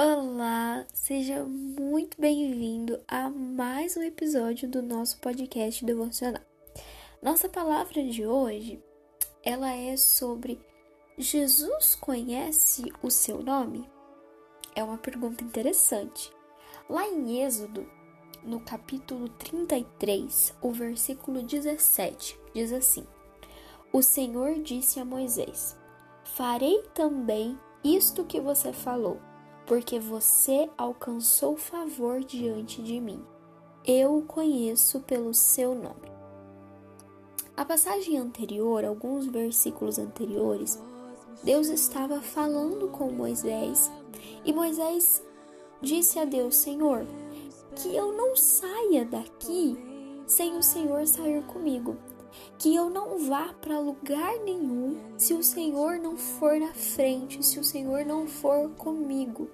Olá, seja muito bem-vindo a mais um episódio do nosso podcast devocional. Nossa palavra de hoje, ela é sobre Jesus conhece o seu nome? É uma pergunta interessante. Lá em Êxodo, no capítulo 33, o versículo 17, diz assim: O Senhor disse a Moisés: Farei também isto que você falou porque você alcançou favor diante de mim. Eu o conheço pelo seu nome. A passagem anterior, alguns versículos anteriores, Deus estava falando com Moisés e Moisés disse a Deus: Senhor, que eu não saia daqui sem o Senhor sair comigo que eu não vá para lugar nenhum se o Senhor não for na frente, se o Senhor não for comigo.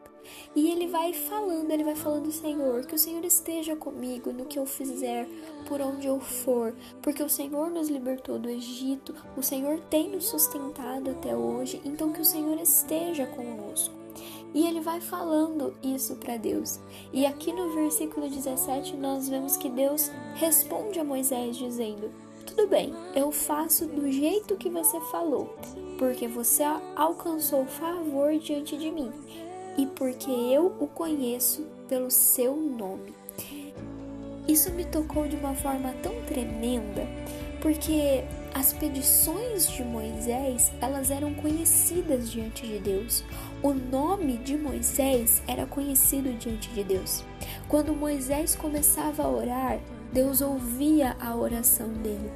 E ele vai falando, ele vai falando, Senhor, que o Senhor esteja comigo no que eu fizer, por onde eu for, porque o Senhor nos libertou do Egito, o Senhor tem nos sustentado até hoje, então que o Senhor esteja conosco. E ele vai falando isso para Deus. E aqui no versículo 17 nós vemos que Deus responde a Moisés dizendo: tudo bem, eu faço do jeito que você falou, porque você alcançou favor diante de mim e porque eu o conheço pelo seu nome. Isso me tocou de uma forma tão tremenda, porque as petições de Moisés, elas eram conhecidas diante de Deus. O nome de Moisés era conhecido diante de Deus. Quando Moisés começava a orar, Deus ouvia a oração dele.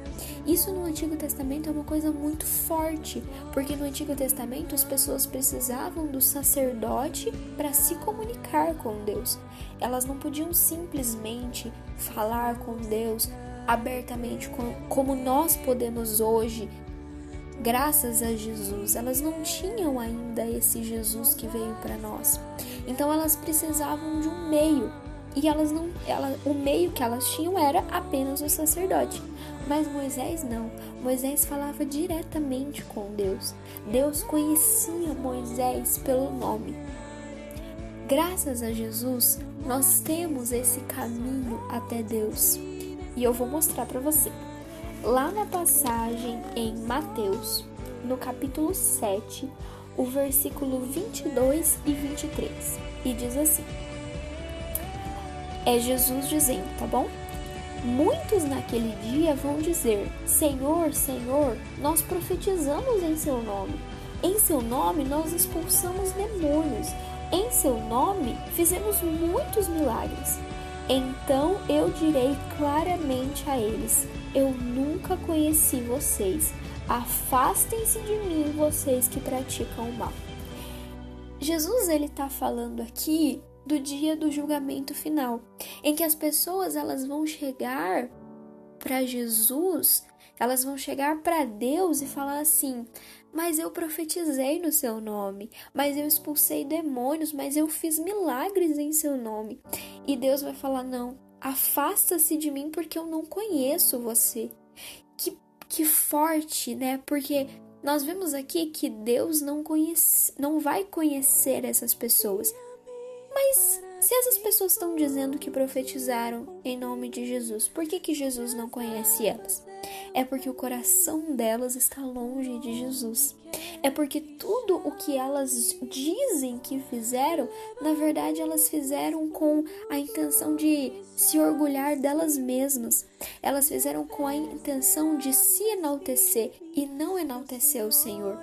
Isso no Antigo Testamento é uma coisa muito forte, porque no Antigo Testamento as pessoas precisavam do sacerdote para se comunicar com Deus. Elas não podiam simplesmente falar com Deus abertamente como nós podemos hoje, graças a Jesus. Elas não tinham ainda esse Jesus que veio para nós. Então elas precisavam de um meio e elas não, ela, o meio que elas tinham era apenas o sacerdote. Mas Moisés não. Moisés falava diretamente com Deus. Deus conhecia Moisés pelo nome. Graças a Jesus, nós temos esse caminho até Deus. E eu vou mostrar para você. Lá na passagem em Mateus, no capítulo 7, o versículo 22 e 23. E diz assim: é Jesus dizendo, tá bom? Muitos naquele dia vão dizer: Senhor, Senhor, nós profetizamos em seu nome. Em seu nome nós expulsamos demônios. Em seu nome fizemos muitos milagres. Então eu direi claramente a eles: Eu nunca conheci vocês. Afastem-se de mim, vocês que praticam o mal. Jesus ele está falando aqui do dia do julgamento final, em que as pessoas elas vão chegar para Jesus, elas vão chegar para Deus e falar assim: "Mas eu profetizei no seu nome, mas eu expulsei demônios, mas eu fiz milagres em seu nome". E Deus vai falar: "Não, afasta-se de mim porque eu não conheço você". Que que forte, né? Porque nós vemos aqui que Deus não conhece, não vai conhecer essas pessoas. Se essas pessoas estão dizendo que profetizaram em nome de Jesus, por que, que Jesus não conhece elas? É porque o coração delas está longe de Jesus. É porque tudo o que elas dizem que fizeram, na verdade elas fizeram com a intenção de se orgulhar delas mesmas. Elas fizeram com a intenção de se enaltecer e não enaltecer o Senhor.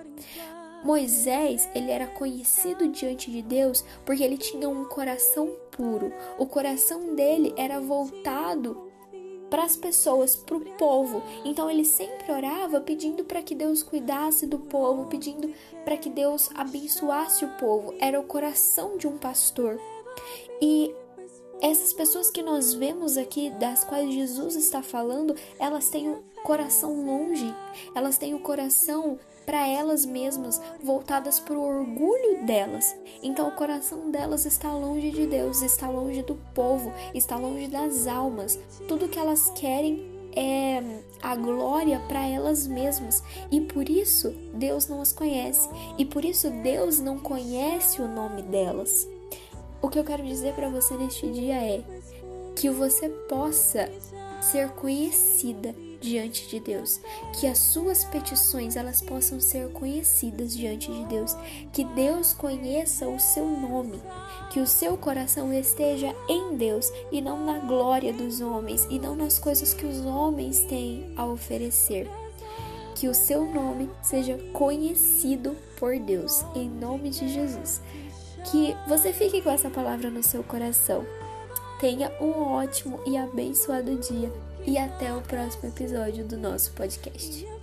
Moisés, ele era conhecido diante de Deus porque ele tinha um coração puro. O coração dele era voltado para as pessoas, para o povo. Então ele sempre orava pedindo para que Deus cuidasse do povo, pedindo para que Deus abençoasse o povo. Era o coração de um pastor. E essas pessoas que nós vemos aqui, das quais Jesus está falando, elas têm o coração longe, elas têm o coração para elas mesmas, voltadas para o orgulho delas. Então o coração delas está longe de Deus, está longe do povo, está longe das almas. Tudo que elas querem é a glória para elas mesmas e por isso Deus não as conhece e por isso Deus não conhece o nome delas. O que eu quero dizer para você neste dia é que você possa ser conhecida diante de Deus, que as suas petições elas possam ser conhecidas diante de Deus, que Deus conheça o seu nome, que o seu coração esteja em Deus e não na glória dos homens e não nas coisas que os homens têm a oferecer. Que o seu nome seja conhecido por Deus, em nome de Jesus. Que você fique com essa palavra no seu coração. Tenha um ótimo e abençoado dia e até o próximo episódio do nosso podcast.